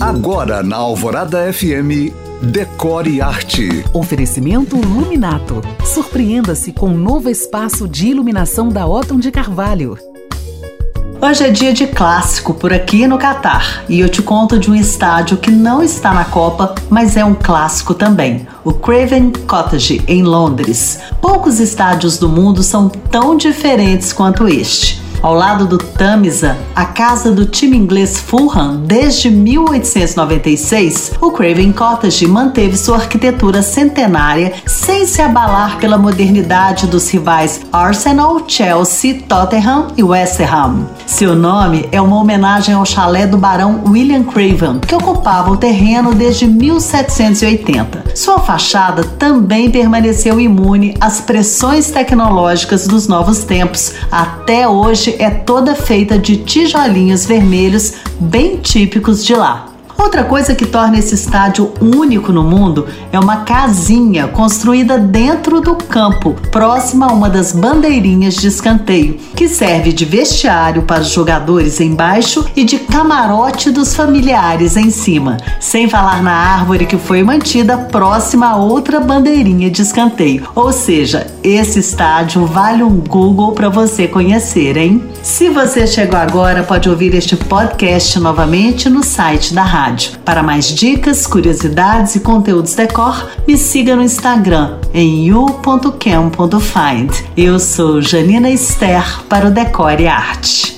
Agora na Alvorada FM, Decore Arte. Oferecimento Luminato. Surpreenda-se com um novo espaço de iluminação da Otton de Carvalho. Hoje é dia de clássico por aqui no Catar e eu te conto de um estádio que não está na Copa, mas é um clássico também, o Craven Cottage, em Londres. Poucos estádios do mundo são tão diferentes quanto este. Ao lado do Tamisa, a casa do time inglês Fulham desde 1896, o Craven Cottage manteve sua arquitetura centenária sem se abalar pela modernidade dos rivais Arsenal, Chelsea, Tottenham e West Ham. Seu nome é uma homenagem ao chalé do barão William Craven, que ocupava o terreno desde 1780. Sua fachada também permaneceu imune às pressões tecnológicas dos novos tempos. Até hoje é toda feita de tijolinhos vermelhos bem típicos de lá. Outra coisa que torna esse estádio único no mundo é uma casinha construída dentro do campo, próxima a uma das bandeirinhas de escanteio, que serve de vestiário para os jogadores embaixo e de camarote dos familiares em cima, sem falar na árvore que foi mantida próxima a outra bandeirinha de escanteio. Ou seja, esse estádio vale um Google para você conhecer, hein? Se você chegou agora, pode ouvir este podcast novamente no site da rádio. Para mais dicas, curiosidades e conteúdos decor, me siga no Instagram em you.cam.find. Eu sou Janina Esther para o Decore Arte.